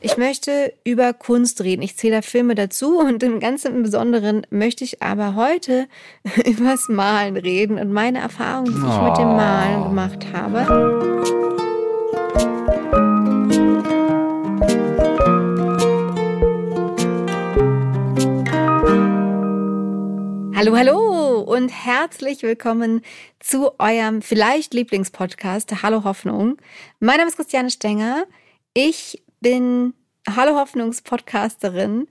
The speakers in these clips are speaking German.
Ich möchte über Kunst reden. Ich zähle da Filme dazu und im ganzen Besonderen möchte ich aber heute übers Malen reden und meine Erfahrungen, die ich oh. mit dem Malen gemacht habe. Hallo, hallo und herzlich willkommen zu eurem vielleicht Lieblingspodcast Hallo Hoffnung. Mein Name ist Christiane Stenger. Ich bin Hallo Hoffnungspodcasterin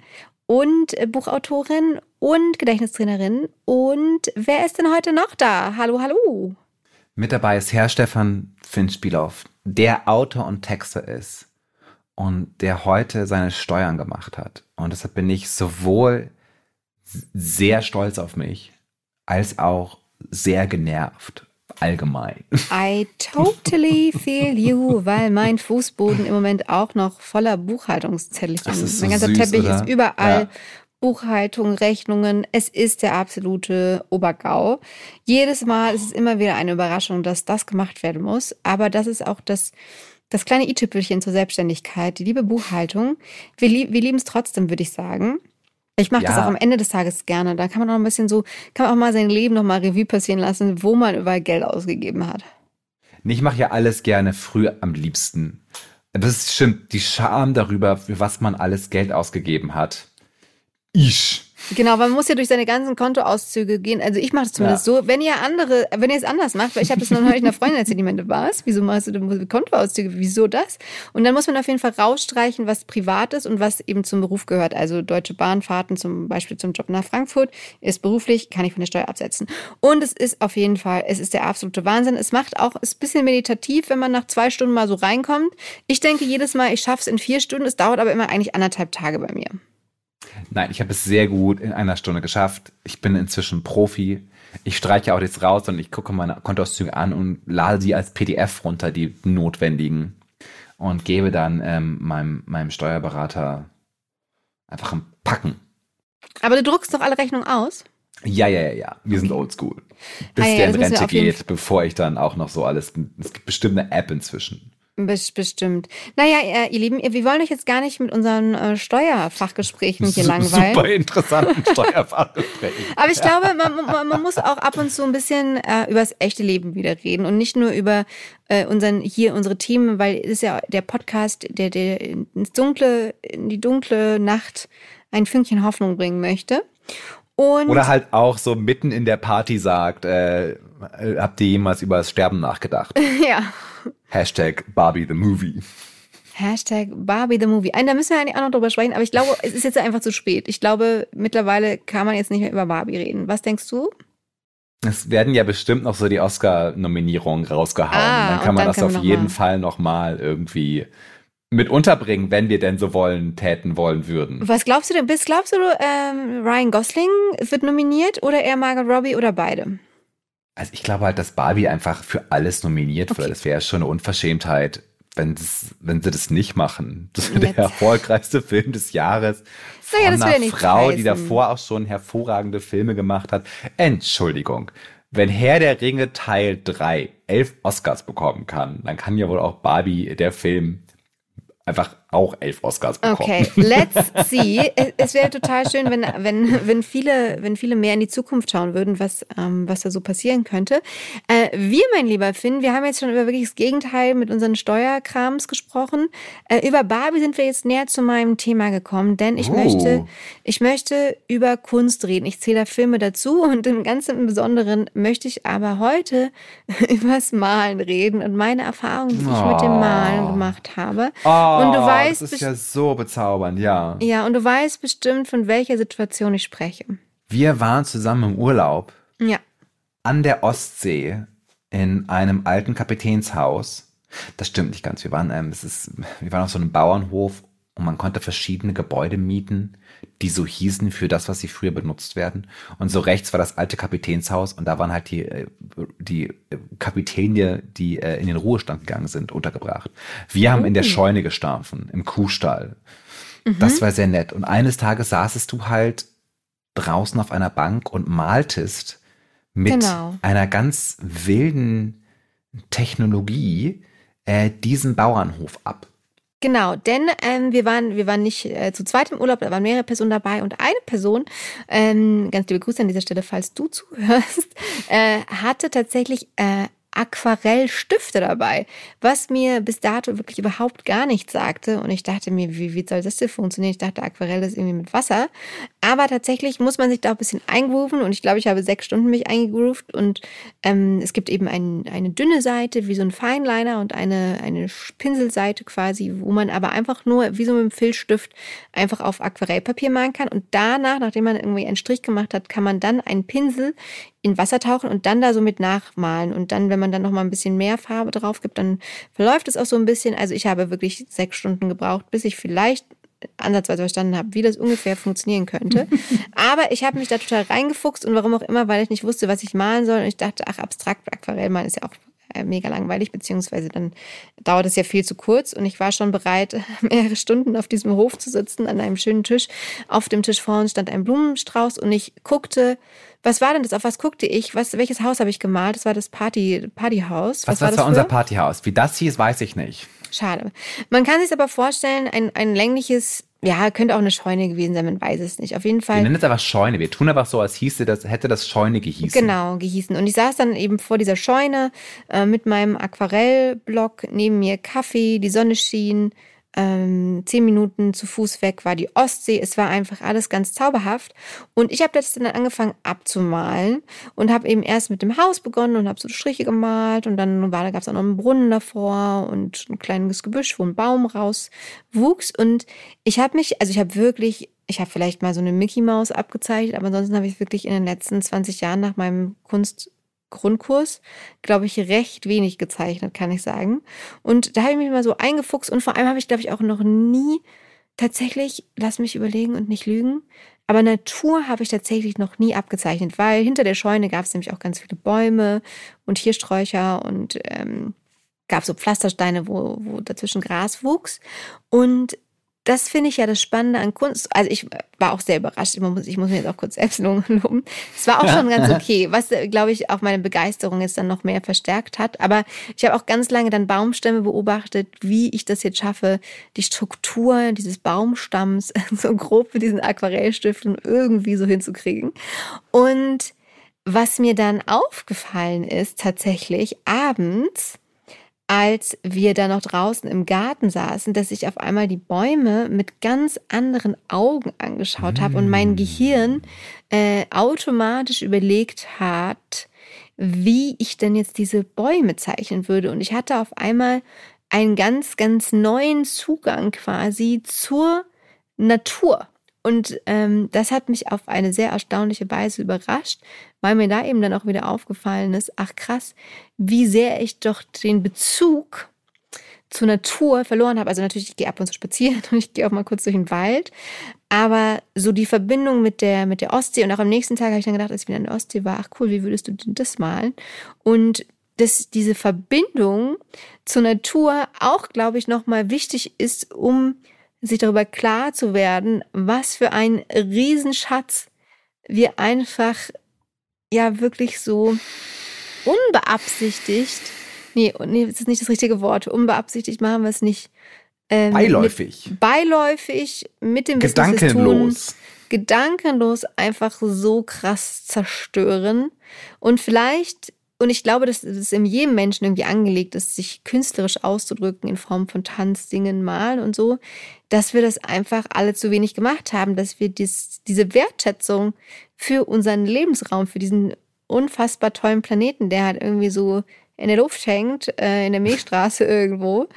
und Buchautorin und Gedächtnistrainerin. Und wer ist denn heute noch da? Hallo, hallo. Mit dabei ist Herr Stefan Finchspielhoff, der Autor und Texter ist und der heute seine Steuern gemacht hat. Und deshalb bin ich sowohl sehr stolz auf mich als auch sehr genervt allgemein. I totally feel you, weil mein Fußboden im Moment auch noch voller Buchhaltungszettelchen ist. mein ganzer süß, Teppich oder? ist überall. Ja. Buchhaltung, Rechnungen, es ist der absolute Obergau. Jedes Mal ist es immer wieder eine Überraschung, dass das gemacht werden muss. Aber das ist auch das, das kleine i-Tüpfelchen zur Selbstständigkeit, die liebe Buchhaltung. Wir, wir lieben es trotzdem, würde ich sagen. Ich mache ja. das auch am Ende des Tages gerne. Da kann man auch ein bisschen so, kann man auch mal sein Leben noch mal Revue passieren lassen, wo man überall Geld ausgegeben hat. Ich mache ja alles gerne früh am liebsten. Das stimmt, die Scham darüber, für was man alles Geld ausgegeben hat. Ich. Genau, man muss ja durch seine ganzen Kontoauszüge gehen. Also ich mache es zumindest ja. so. Wenn ihr andere, wenn ihr es anders macht, weil ich habe das noch neulich einer Freundin erzählt, die meinte, was? Wieso machst du denn Kontoauszüge? Wieso das? Und dann muss man auf jeden Fall rausstreichen, was privat ist und was eben zum Beruf gehört. Also Deutsche Bahnfahrten zum Beispiel zum Job nach Frankfurt ist beruflich, kann ich von der Steuer absetzen. Und es ist auf jeden Fall, es ist der absolute Wahnsinn. Es macht auch, ist ein bisschen meditativ, wenn man nach zwei Stunden mal so reinkommt. Ich denke jedes Mal, ich schaffe es in vier Stunden. Es dauert aber immer eigentlich anderthalb Tage bei mir. Nein, ich habe es sehr gut in einer Stunde geschafft. Ich bin inzwischen Profi. Ich streiche auch jetzt raus und ich gucke meine Kontoauszüge an und lade sie als PDF runter, die notwendigen. Und gebe dann ähm, meinem, meinem Steuerberater einfach ein Packen. Aber du druckst doch alle Rechnungen aus? Ja, ja, ja, ja. Wir sind oldschool. Bis ah, ja, der in Rente geht, bevor ich dann auch noch so alles. Es gibt bestimmt eine App inzwischen. Bestimmt. Naja, ihr Lieben, wir wollen euch jetzt gar nicht mit unseren äh, Steuerfachgesprächen hier langweilen. Super interessanten Steuerfachgesprächen. Aber ich glaube, man, man, man, muss auch ab und zu ein bisschen äh, über das echte Leben wieder reden und nicht nur über äh, unseren hier unsere Themen, weil es ist ja der Podcast, der, der ins dunkle, in die dunkle Nacht ein Fünkchen Hoffnung bringen möchte. Und Oder halt auch so mitten in der Party sagt, äh, habt ihr jemals über das Sterben nachgedacht? ja. Hashtag Barbie the Movie. Hashtag Barbie the Movie. Ein, da müssen wir eigentlich auch noch drüber sprechen, aber ich glaube, es ist jetzt einfach zu spät. Ich glaube, mittlerweile kann man jetzt nicht mehr über Barbie reden. Was denkst du? Es werden ja bestimmt noch so die Oscar-Nominierungen rausgehauen. Ah, dann kann man dann das auf jeden mal. Fall nochmal irgendwie mit unterbringen, wenn wir denn so wollen, täten wollen würden. Was glaubst du denn? Bist glaubst du, ähm, Ryan Gosling wird nominiert oder eher Margot Robbie oder beide? Also ich glaube halt, dass Barbie einfach für alles nominiert okay. wird. Das wäre schon eine Unverschämtheit, wenn, das, wenn sie das nicht machen. Das wäre der erfolgreichste Film des Jahres von naja, einer Frau, heißen. die davor auch schon hervorragende Filme gemacht hat. Entschuldigung. Wenn Herr der Ringe Teil 3 elf Oscars bekommen kann, dann kann ja wohl auch Barbie, der Film, einfach auch elf Oscars bekommen. Okay, let's see. es wäre total schön, wenn, wenn, wenn, viele, wenn viele mehr in die Zukunft schauen würden, was, ähm, was da so passieren könnte. Äh, wir, mein lieber Finn, wir haben jetzt schon über wirklich das Gegenteil mit unseren Steuerkrams gesprochen. Äh, über Barbie sind wir jetzt näher zu meinem Thema gekommen, denn ich oh. möchte, ich möchte über Kunst reden. Ich zähle da Filme dazu und im ganzen Besonderen möchte ich aber heute übers Malen reden und meine Erfahrungen, die ich oh. mit dem Malen gemacht habe. Oh. Und du weißt, weißt. Das ist ja so bezaubernd, ja. Ja, und du weißt bestimmt, von welcher Situation ich spreche. Wir waren zusammen im Urlaub. Ja. An der Ostsee in einem alten Kapitänshaus. Das stimmt nicht ganz. Wir waren, ähm, es ist, wir waren auf so einem Bauernhof und man konnte verschiedene Gebäude mieten, die so hießen für das, was sie früher benutzt werden. Und so rechts war das alte Kapitänshaus und da waren halt die, äh, die Kapitäne, die äh, in den Ruhestand gegangen sind, untergebracht. Wir haben in der oh. Scheune gestampfen, im Kuhstall. Mhm. Das war sehr nett. Und eines Tages saßest du halt draußen auf einer Bank und maltest mit genau. einer ganz wilden Technologie äh, diesen Bauernhof ab. Genau, denn ähm, wir waren wir waren nicht äh, zu zweit im Urlaub, da waren mehrere Personen dabei und eine Person, ähm, ganz liebe Grüße an dieser Stelle, falls du zuhörst, äh, hatte tatsächlich äh, Aquarellstifte dabei, was mir bis dato wirklich überhaupt gar nichts sagte. Und ich dachte mir, wie, wie soll das denn funktionieren? Ich dachte, Aquarell ist irgendwie mit Wasser. Aber tatsächlich muss man sich da ein bisschen eingrooven. Und ich glaube, ich habe sechs Stunden mich eingegroovt. Und ähm, es gibt eben ein, eine dünne Seite, wie so ein Feinliner und eine, eine Pinselseite quasi, wo man aber einfach nur, wie so mit einem Filzstift, einfach auf Aquarellpapier malen kann. Und danach, nachdem man irgendwie einen Strich gemacht hat, kann man dann einen Pinsel in Wasser tauchen und dann da so mit nachmalen. Und dann, wenn man dann noch mal ein bisschen mehr Farbe drauf gibt, dann verläuft es auch so ein bisschen. Also ich habe wirklich sechs Stunden gebraucht, bis ich vielleicht ansatzweise verstanden habe, wie das ungefähr funktionieren könnte. Aber ich habe mich da total reingefuchst und warum auch immer, weil ich nicht wusste, was ich malen soll. Und ich dachte, ach, abstrakt Aquarell malen ist ja auch mega langweilig, beziehungsweise dann dauert es ja viel zu kurz und ich war schon bereit, mehrere Stunden auf diesem Hof zu sitzen, an einem schönen Tisch. Auf dem Tisch vorne stand ein Blumenstrauß und ich guckte was war denn das? Auf was guckte ich? Was, welches Haus habe ich gemalt? Das war das Party, Partyhaus. Was, was war das, war unser Partyhaus? Wie das hieß, weiß ich nicht. Schade. Man kann sich aber vorstellen, ein, ein längliches, ja, könnte auch eine Scheune gewesen sein, man weiß es nicht. Auf jeden Fall. Wir nennen es einfach Scheune. Wir tun einfach so, als hieße das, hätte das Scheune gehießen. Genau, gehießen. Und ich saß dann eben vor dieser Scheune äh, mit meinem Aquarellblock, neben mir Kaffee, die Sonne schien, ähm, zehn Minuten zu Fuß weg war die Ostsee. Es war einfach alles ganz zauberhaft. Und ich habe das dann angefangen abzumalen und habe eben erst mit dem Haus begonnen und habe so Striche gemalt und dann war, da gab es auch noch einen Brunnen davor und ein kleines Gebüsch, wo ein Baum rauswuchs. Und ich habe mich, also ich habe wirklich ich habe vielleicht mal so eine Mickey Maus abgezeichnet, aber ansonsten habe ich wirklich in den letzten 20 Jahren nach meinem Kunst Grundkurs, glaube ich, recht wenig gezeichnet, kann ich sagen. Und da habe ich mich mal so eingefuchst und vor allem habe ich, glaube ich, auch noch nie tatsächlich, lass mich überlegen und nicht lügen, aber Natur habe ich tatsächlich noch nie abgezeichnet, weil hinter der Scheune gab es nämlich auch ganz viele Bäume und Tiersträucher und ähm, gab so Pflastersteine, wo, wo dazwischen Gras wuchs. Und das finde ich ja das Spannende an Kunst. Also ich war auch sehr überrascht. Ich muss, ich muss mir jetzt auch kurz selbst loben. Es war auch schon ganz okay, was, glaube ich, auch meine Begeisterung jetzt dann noch mehr verstärkt hat. Aber ich habe auch ganz lange dann Baumstämme beobachtet, wie ich das jetzt schaffe, die Struktur dieses Baumstamms so grob mit diesen Aquarellstiften irgendwie so hinzukriegen. Und was mir dann aufgefallen ist, tatsächlich abends, als wir da noch draußen im Garten saßen, dass ich auf einmal die Bäume mit ganz anderen Augen angeschaut habe und mein mm. Gehirn äh, automatisch überlegt hat, wie ich denn jetzt diese Bäume zeichnen würde. Und ich hatte auf einmal einen ganz, ganz neuen Zugang quasi zur Natur. Und ähm, das hat mich auf eine sehr erstaunliche Weise überrascht, weil mir da eben dann auch wieder aufgefallen ist, ach krass, wie sehr ich doch den Bezug zur Natur verloren habe. Also natürlich, ich gehe ab und zu spazieren und ich gehe auch mal kurz durch den Wald. Aber so die Verbindung mit der, mit der Ostsee und auch am nächsten Tag habe ich dann gedacht, als ich wieder in der Ostsee war, ach cool, wie würdest du denn das malen? Und dass diese Verbindung zur Natur auch, glaube ich, nochmal wichtig ist, um sich darüber klar zu werden, was für ein Riesenschatz wir einfach ja wirklich so unbeabsichtigt, nee, nee, das ist nicht das richtige Wort, unbeabsichtigt machen wir es nicht. Ähm, beiläufig. Mit, beiläufig mit dem Gedankenlos. Tun, gedankenlos einfach so krass zerstören. Und vielleicht und ich glaube, dass es in jedem Menschen irgendwie angelegt ist, sich künstlerisch auszudrücken in Form von Tanz, Singen, Malen und so, dass wir das einfach alle zu wenig gemacht haben, dass wir dies, diese Wertschätzung für unseren Lebensraum, für diesen unfassbar tollen Planeten, der halt irgendwie so in der Luft hängt, äh, in der Milchstraße irgendwo,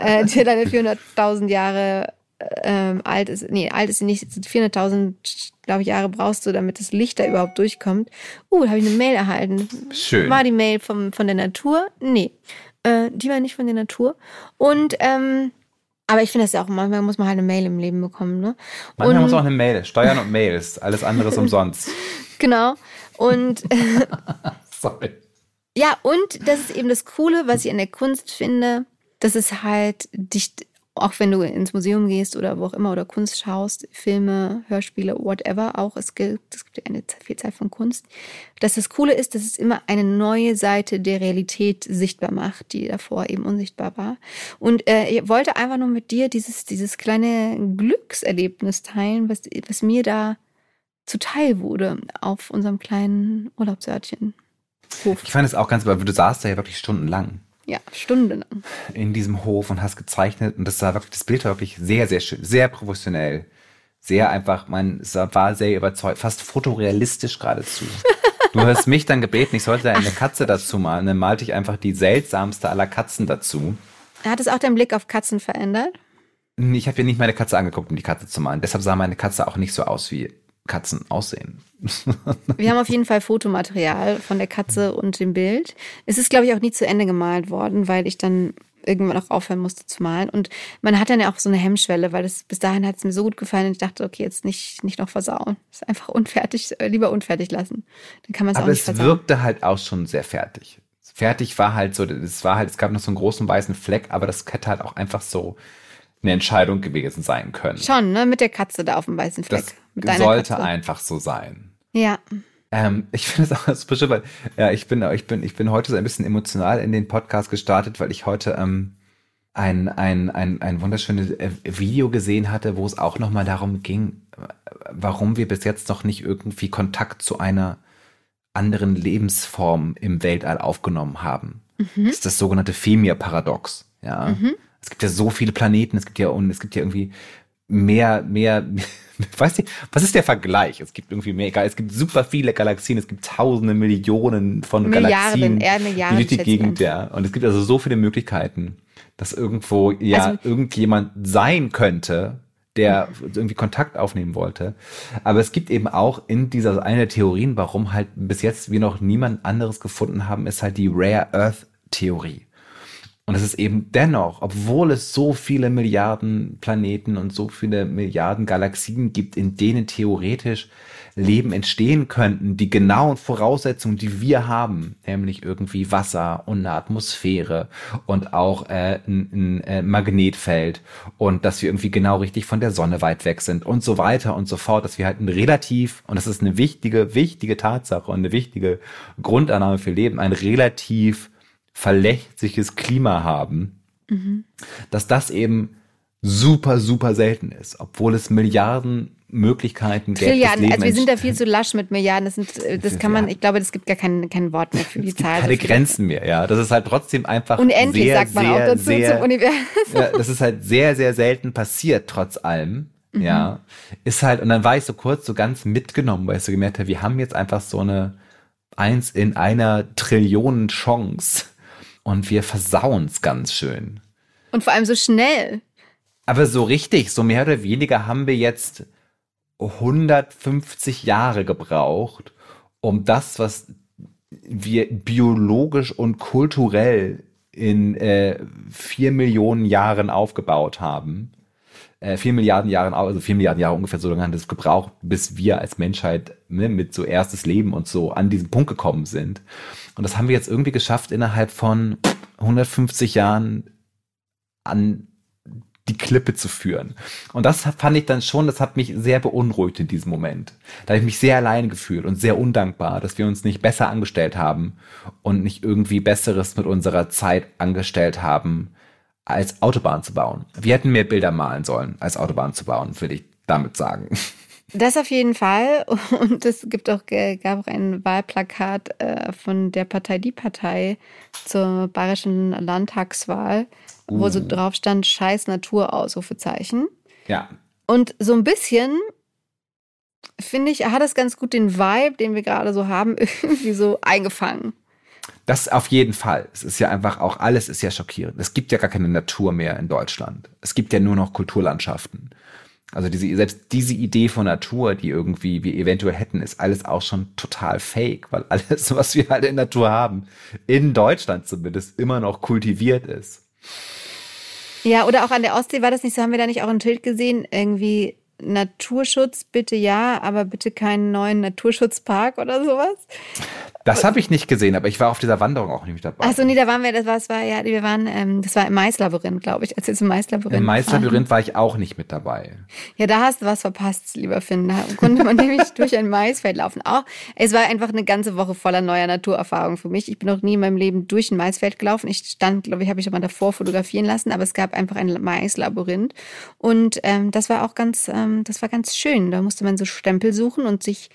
äh, der dann 400.000 Jahre ähm, alt ist, nee, alt ist sie nicht, 400.000, glaube ich, Jahre brauchst du, damit das Licht da überhaupt durchkommt. Uh, da habe ich eine Mail erhalten. Schön. War die Mail vom, von der Natur? Nee, äh, die war nicht von der Natur. Und, ähm, aber ich finde das ja auch, manchmal muss man halt eine Mail im Leben bekommen, ne? Manchmal und, muss auch eine Mail, Steuern und Mails, alles andere ist umsonst. Genau. Und, Sorry. Ja, und das ist eben das Coole, was ich in der Kunst finde, dass es halt dich auch wenn du ins Museum gehst oder wo auch immer oder Kunst schaust, Filme, Hörspiele, whatever auch, es gibt, es gibt eine Vielzahl von Kunst, dass das Coole ist, dass es immer eine neue Seite der Realität sichtbar macht, die davor eben unsichtbar war. Und äh, ich wollte einfach nur mit dir dieses, dieses kleine Glückserlebnis teilen, was, was mir da zuteil wurde auf unserem kleinen Urlaubsörtchen. Ich fand es auch ganz, weil du saßt da ja wirklich stundenlang. Ja, stundenlang. In diesem Hof und hast gezeichnet und das war wirklich, das Bild war wirklich sehr, sehr schön, sehr professionell. Sehr einfach, man war sehr überzeugt, fast fotorealistisch geradezu. Du hast mich dann gebeten, ich sollte eine Katze dazu malen. Dann malte ich einfach die seltsamste aller Katzen dazu. Hat es auch deinen Blick auf Katzen verändert? Ich habe ja nicht meine Katze angeguckt, um die Katze zu malen. Deshalb sah meine Katze auch nicht so aus wie Katzen aussehen. Wir haben auf jeden Fall Fotomaterial von der Katze und dem Bild. Es ist, glaube ich, auch nie zu Ende gemalt worden, weil ich dann irgendwann auch aufhören musste zu malen. Und man hat dann ja auch so eine Hemmschwelle, weil das, bis dahin hat es mir so gut gefallen und ich dachte, okay, jetzt nicht, nicht noch versauen. Das ist einfach unfertig, lieber unfertig lassen. Dann kann man es auch nicht versauen. Aber es wirkte halt auch schon sehr fertig. Fertig war halt so, es war halt, es gab noch so einen großen weißen Fleck, aber das hätte halt auch einfach so eine Entscheidung gewesen sein können. Schon, ne? Mit der Katze da auf dem weißen Fleck. Das sollte Katze. einfach so sein. Ja. Ähm, ich finde es auch super schön, weil ja, ich bin, ich bin, ich bin heute so ein bisschen emotional in den Podcast gestartet, weil ich heute ähm, ein, ein, ein, ein wunderschönes äh, Video gesehen hatte, wo es auch nochmal darum ging, warum wir bis jetzt noch nicht irgendwie Kontakt zu einer anderen Lebensform im Weltall aufgenommen haben. Mhm. Das ist das sogenannte Femia-Paradox. Ja. Mhm. Es gibt ja so viele Planeten, es gibt ja und es gibt ja irgendwie mehr, mehr, weiß nicht, was ist der Vergleich? Es gibt irgendwie mehr, es gibt super viele Galaxien, es gibt tausende, Millionen von Milliarden, Galaxien, eher Milliarden, die durch die Gegend, ja. Und es gibt also so viele Möglichkeiten, dass irgendwo ja also, irgendjemand sein könnte, der irgendwie Kontakt aufnehmen wollte. Aber es gibt eben auch in dieser eine Theorien, warum halt bis jetzt wir noch niemand anderes gefunden haben, ist halt die Rare Earth Theorie. Und es ist eben dennoch, obwohl es so viele Milliarden Planeten und so viele Milliarden Galaxien gibt, in denen theoretisch Leben entstehen könnten, die genauen Voraussetzungen, die wir haben, nämlich irgendwie Wasser und eine Atmosphäre und auch äh, ein, ein äh, Magnetfeld und dass wir irgendwie genau richtig von der Sonne weit weg sind und so weiter und so fort, dass wir halt ein relativ, und das ist eine wichtige, wichtige Tatsache und eine wichtige Grundannahme für Leben, ein relativ verlässliches Klima haben, mhm. dass das eben super, super selten ist, obwohl es Milliarden Möglichkeiten gibt. Trilliarden, also wir sind da viel zu lasch mit Milliarden. Das, sind, äh, das kann man, ich glaube, es gibt gar kein, kein Wort mehr für die Zahl. Keine Grenzen mehr, ja. Das ist halt trotzdem einfach. Unendlich, sehr, sagt man sehr, auch dazu sehr, zum Universum. Ja, das ist halt sehr, sehr selten passiert, trotz allem. Mhm. Ja. Ist halt, und dann war ich so kurz so ganz mitgenommen, weil ich so gemerkt habe, wir haben jetzt einfach so eine eins in einer Trillionen Chance und wir versauen es ganz schön. Und vor allem so schnell. Aber so richtig, so mehr oder weniger haben wir jetzt 150 Jahre gebraucht, um das, was wir biologisch und kulturell in äh, vier Millionen Jahren aufgebaut haben, äh, vier Milliarden Jahren, also vier Milliarden Jahre ungefähr so lange hat es gebraucht, bis wir als Menschheit ne, mit so erstes Leben und so an diesen Punkt gekommen sind. Und das haben wir jetzt irgendwie geschafft, innerhalb von 150 Jahren an die Klippe zu führen. Und das fand ich dann schon, das hat mich sehr beunruhigt in diesem Moment. Da habe ich mich sehr alleine gefühlt und sehr undankbar, dass wir uns nicht besser angestellt haben und nicht irgendwie Besseres mit unserer Zeit angestellt haben, als Autobahn zu bauen. Wir hätten mehr Bilder malen sollen, als Autobahn zu bauen, würde ich damit sagen. Das auf jeden Fall. Und es gibt auch, gab auch ein Wahlplakat äh, von der Partei Die Partei zur bayerischen Landtagswahl, uh. wo so uh. drauf stand, scheiß Natur, Ausrufezeichen. Ja. Und so ein bisschen, finde ich, hat es ganz gut den Vibe, den wir gerade so haben, irgendwie so eingefangen. Das auf jeden Fall. Es ist ja einfach auch, alles ist ja schockierend. Es gibt ja gar keine Natur mehr in Deutschland. Es gibt ja nur noch Kulturlandschaften. Also diese, selbst diese Idee von Natur, die irgendwie wir eventuell hätten, ist alles auch schon total fake, weil alles, was wir halt in Natur haben, in Deutschland zumindest immer noch kultiviert ist. Ja, oder auch an der Ostsee war das nicht so, haben wir da nicht auch ein Schild gesehen, irgendwie Naturschutz bitte ja, aber bitte keinen neuen Naturschutzpark oder sowas. Das habe ich nicht gesehen, aber ich war auf dieser Wanderung auch nicht dabei. Achso, nee, da waren wir, das war, das war ja, wir waren, ähm, das war im Maislabyrinth, glaube ich, als wir zum Maislabyrinth Im Maislabyrinth war ich auch nicht mit dabei. Ja, da hast du was verpasst, lieber Finn. Da konnte man nämlich durch ein Maisfeld laufen. Auch, es war einfach eine ganze Woche voller neuer Naturerfahrung für mich. Ich bin noch nie in meinem Leben durch ein Maisfeld gelaufen. Ich stand, glaube ich, habe ich aber davor fotografieren lassen, aber es gab einfach ein Maislabyrinth. Und ähm, das war auch ganz, ähm, das war ganz schön. Da musste man so Stempel suchen und sich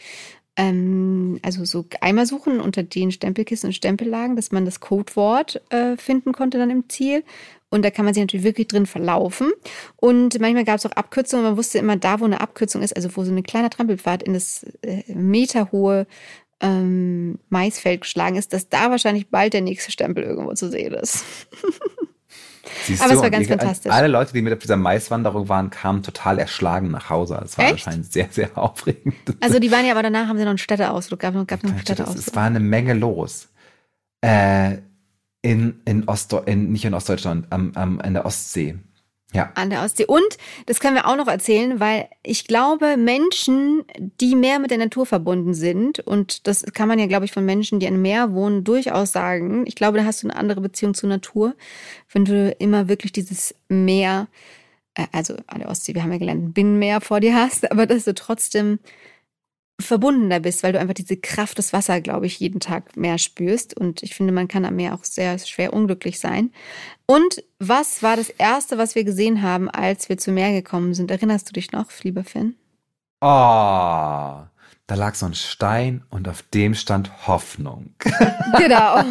ähm, also so Eimer suchen unter den Stempelkissen und Stempellagen, dass man das Codewort äh, finden konnte dann im Ziel. Und da kann man sich natürlich wirklich drin verlaufen. Und manchmal gab es auch Abkürzungen. Man wusste immer, da wo eine Abkürzung ist, also wo so ein kleiner Trampelpfad in das äh, meterhohe ähm, Maisfeld geschlagen ist, dass da wahrscheinlich bald der nächste Stempel irgendwo zu sehen ist. Siehst Aber du, es war ganz die, fantastisch. Alle Leute, die mit auf dieser Maiswanderung waren, kamen total erschlagen nach Hause. Es war Echt? anscheinend sehr, sehr aufregend. Also die waren ja aber danach, haben sie noch einen Städteausflug, gab, gab noch einen Städteausflug. Es war eine Menge los. Äh, in, in Ost, in, nicht in Ostdeutschland, am, am, in der Ostsee. Ja. An der Ostsee. Und das können wir auch noch erzählen, weil ich glaube, Menschen, die mehr mit der Natur verbunden sind, und das kann man ja, glaube ich, von Menschen, die an Meer wohnen, durchaus sagen. Ich glaube, da hast du eine andere Beziehung zur Natur, wenn du immer wirklich dieses Meer, äh, also an der Ostsee, wir haben ja gelernt, Binnenmeer vor dir hast, aber dass du trotzdem verbundener bist, weil du einfach diese Kraft des Wassers, glaube ich, jeden Tag mehr spürst. Und ich finde, man kann am Meer auch sehr schwer unglücklich sein. Und was war das Erste, was wir gesehen haben, als wir zum Meer gekommen sind? Erinnerst du dich noch, lieber Finn? Oh, da lag so ein Stein und auf dem stand Hoffnung. Genau.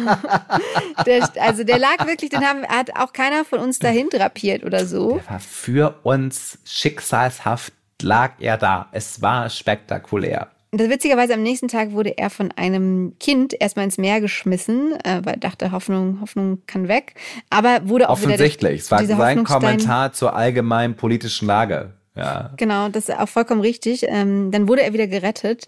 Der, also der lag wirklich, den haben, hat auch keiner von uns dahin drapiert oder so. Der war für uns schicksalshaft lag er da. Es war spektakulär. Das witzigerweise am nächsten Tag wurde er von einem Kind erstmal ins Meer geschmissen, äh, weil er dachte, Hoffnung, Hoffnung kann weg. Aber wurde auch Offensichtlich. Es war sein Kommentar zur allgemeinen politischen Lage. Ja. Genau, das ist auch vollkommen richtig. Ähm, dann wurde er wieder gerettet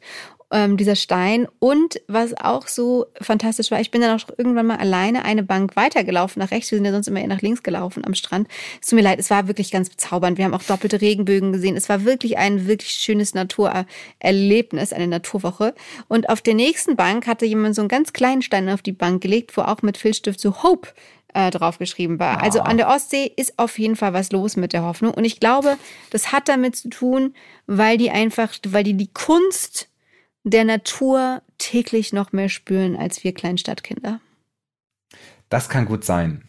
ähm, dieser Stein. Und was auch so fantastisch war, ich bin dann auch irgendwann mal alleine eine Bank weitergelaufen nach rechts. Wir sind ja sonst immer eher nach links gelaufen am Strand. Es tut mir leid, es war wirklich ganz bezaubernd. Wir haben auch doppelte Regenbögen gesehen. Es war wirklich ein wirklich schönes Naturerlebnis, eine Naturwoche. Und auf der nächsten Bank hatte jemand so einen ganz kleinen Stein auf die Bank gelegt, wo auch mit Filzstift so Hope äh, draufgeschrieben war. Also an der Ostsee ist auf jeden Fall was los mit der Hoffnung. Und ich glaube, das hat damit zu tun, weil die einfach, weil die die Kunst der Natur täglich noch mehr spüren als wir Kleinstadtkinder. Das kann gut sein.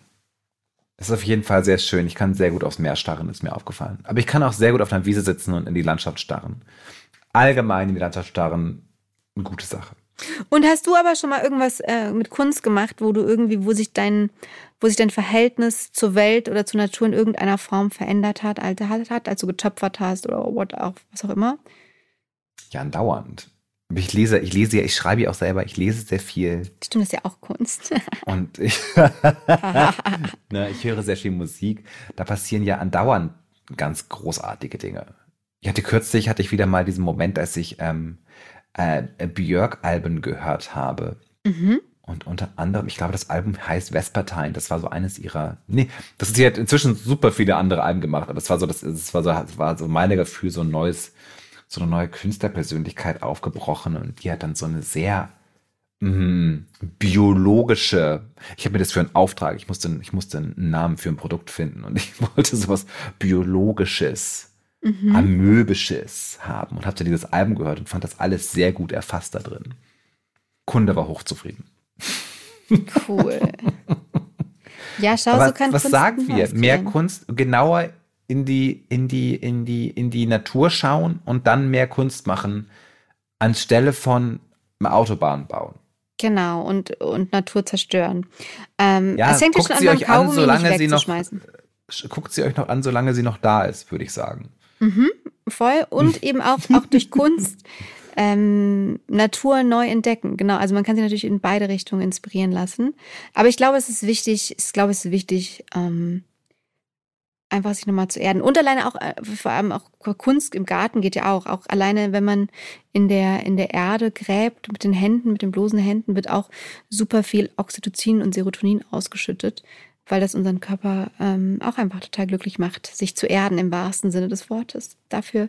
Das ist auf jeden Fall sehr schön. Ich kann sehr gut aufs Meer starren, ist mir aufgefallen. Aber ich kann auch sehr gut auf einer Wiese sitzen und in die Landschaft starren. Allgemein in die Landschaft starren, eine gute Sache. Und hast du aber schon mal irgendwas äh, mit Kunst gemacht, wo du irgendwie, wo sich dein, wo sich dein Verhältnis zur Welt oder zur Natur in irgendeiner Form verändert hat, hat, als du getöpfert hast oder what auch, was auch immer? Ja, andauernd. Ich lese, ich lese ja, ich schreibe ja auch selber, ich lese sehr viel. Stimmt, das ist ja auch Kunst. Und ich, ne, ich höre sehr viel Musik. Da passieren ja andauernd ganz großartige Dinge. Ich hatte kürzlich, hatte ich wieder mal diesen Moment, als ich ähm, äh, Björk-Alben gehört habe. Mhm. Und unter anderem, ich glaube, das Album heißt Vespertine. Das war so eines ihrer. Nee, das ist, sie hat inzwischen super viele andere Alben gemacht, aber das war so, das, das war so, das war so meine Gefühl, so ein neues so eine neue Künstlerpersönlichkeit aufgebrochen und die hat dann so eine sehr mh, biologische, ich habe mir das für einen Auftrag, ich musste, ich musste einen Namen für ein Produkt finden und ich wollte sowas biologisches, mhm. amöbisches haben und habe dann dieses Album gehört und fand das alles sehr gut erfasst da drin. Kunde war hochzufrieden. Cool. Ja, schau, Aber so kann Was Kunst sagen wir? Mehr Kunst, genauer in die, in die, in die, in die Natur schauen und dann mehr Kunst machen, anstelle von Autobahn bauen. Genau, und, und Natur zerstören. Ähm, ja, es hängt guckt sie euch an, solange sie noch, guckt sie euch noch an, solange sie noch da ist, würde ich sagen. Mhm, voll. Und eben auch, auch durch Kunst ähm, Natur neu entdecken. Genau, also man kann sich natürlich in beide Richtungen inspirieren lassen. Aber ich glaube, es ist wichtig, ich glaube, es ist wichtig, ähm, einfach sich nochmal zu erden. Und alleine auch, äh, vor allem auch Kunst im Garten geht ja auch. Auch alleine, wenn man in der, in der Erde gräbt, mit den Händen, mit den bloßen Händen, wird auch super viel Oxytocin und Serotonin ausgeschüttet. weil das unseren Körper ähm, auch einfach total glücklich macht, sich zu erden im wahrsten Sinne des Wortes. Dafür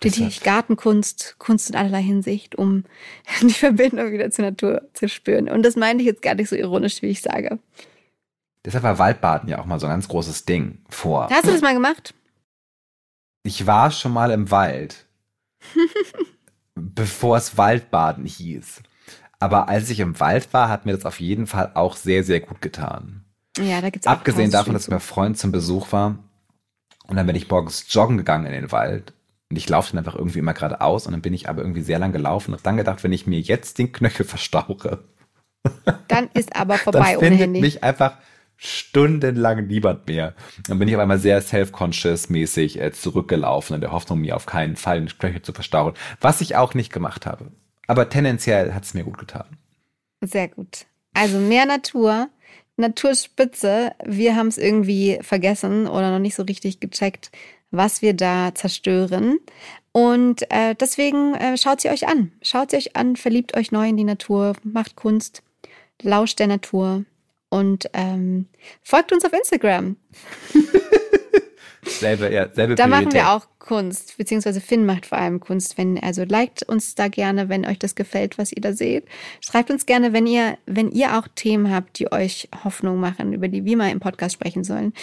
plädiere ich Gartenkunst, Kunst in allerlei Hinsicht, um die Verbindung wieder zur Natur zu spüren. Und das meine ich jetzt gar nicht so ironisch, wie ich sage. Deshalb war Waldbaden ja auch mal so ein ganz großes Ding vor. Hast du das mal gemacht? Ich war schon mal im Wald, bevor es Waldbaden hieß. Aber als ich im Wald war, hat mir das auf jeden Fall auch sehr, sehr gut getan. Ja, da gibt's auch Abgesehen davon, dass mein Freund zum Besuch war und dann bin ich morgens joggen gegangen in den Wald und ich laufe dann einfach irgendwie immer geradeaus und dann bin ich aber irgendwie sehr lang gelaufen und dann gedacht, wenn ich mir jetzt den Knöchel verstauche, dann ist aber vorbei dann findet mich einfach stundenlang niemand mehr. Dann bin ich auf einmal sehr self-conscious mäßig äh, zurückgelaufen in der Hoffnung, mir auf keinen Fall den Knöchel zu verstauen, was ich auch nicht gemacht habe. Aber tendenziell hat es mir gut getan. Sehr gut. Also mehr Natur, Naturspitze. Wir haben es irgendwie vergessen oder noch nicht so richtig gecheckt, was wir da zerstören. Und äh, deswegen äh, schaut sie euch an. Schaut sie euch an, verliebt euch neu in die Natur, macht Kunst, lauscht der Natur und ähm, folgt uns auf Instagram. selbe, ja, selbe Da machen wir auch Kunst, beziehungsweise Finn macht vor allem Kunst. Wenn, also liked uns da gerne, wenn euch das gefällt, was ihr da seht. Schreibt uns gerne, wenn ihr, wenn ihr auch Themen habt, die euch Hoffnung machen, über die wir mal im Podcast sprechen sollen.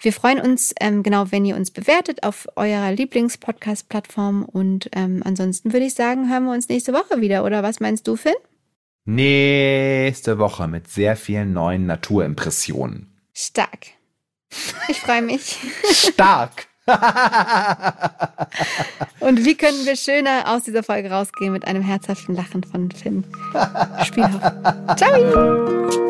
Wir freuen uns, ähm, genau, wenn ihr uns bewertet auf eurer Lieblings-Podcast-Plattform. Und ähm, ansonsten würde ich sagen, hören wir uns nächste Woche wieder. Oder was meinst du, Finn? Nächste Woche mit sehr vielen neuen Naturimpressionen. Stark. Ich freue mich. Stark. Und wie können wir schöner aus dieser Folge rausgehen mit einem herzhaften Lachen von Finn Spielhoff. Ciao!